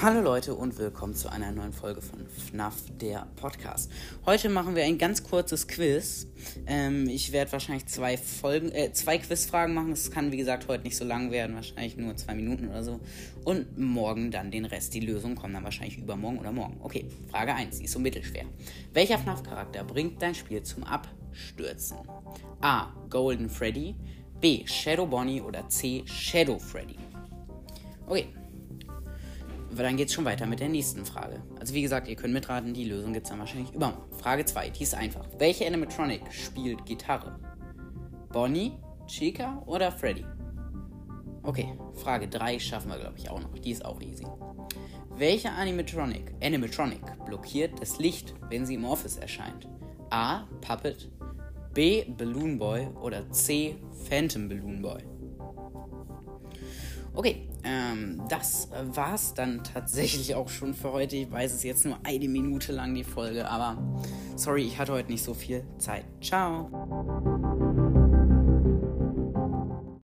Hallo Leute und willkommen zu einer neuen Folge von FNAF, der Podcast. Heute machen wir ein ganz kurzes Quiz. Ähm, ich werde wahrscheinlich zwei Folgen, äh, zwei Quizfragen machen. Es kann wie gesagt heute nicht so lang werden, wahrscheinlich nur zwei Minuten oder so. Und morgen dann den Rest. Die Lösungen kommen dann wahrscheinlich übermorgen oder morgen. Okay, Frage 1, die ist so mittelschwer. Welcher FNAF-Charakter bringt dein Spiel zum Abstürzen? A. Golden Freddy, B. Shadow Bonnie oder C. Shadow Freddy? Okay, aber dann geht es schon weiter mit der nächsten Frage. Also wie gesagt, ihr könnt mitraten, die Lösung gibt es dann wahrscheinlich übermorgen. Frage 2, die ist einfach. Welche Animatronic spielt Gitarre? Bonnie, Chica oder Freddy? Okay, Frage 3 schaffen wir, glaube ich, auch noch. Die ist auch easy. Welche Animatronic, Animatronic blockiert das Licht, wenn sie im Office erscheint? A. Puppet, B. Balloon Boy oder C. Phantom Balloon Boy? Okay, ähm, das war's dann tatsächlich auch schon für heute. Ich weiß es jetzt nur eine Minute lang die Folge, aber sorry, ich hatte heute nicht so viel Zeit. Ciao.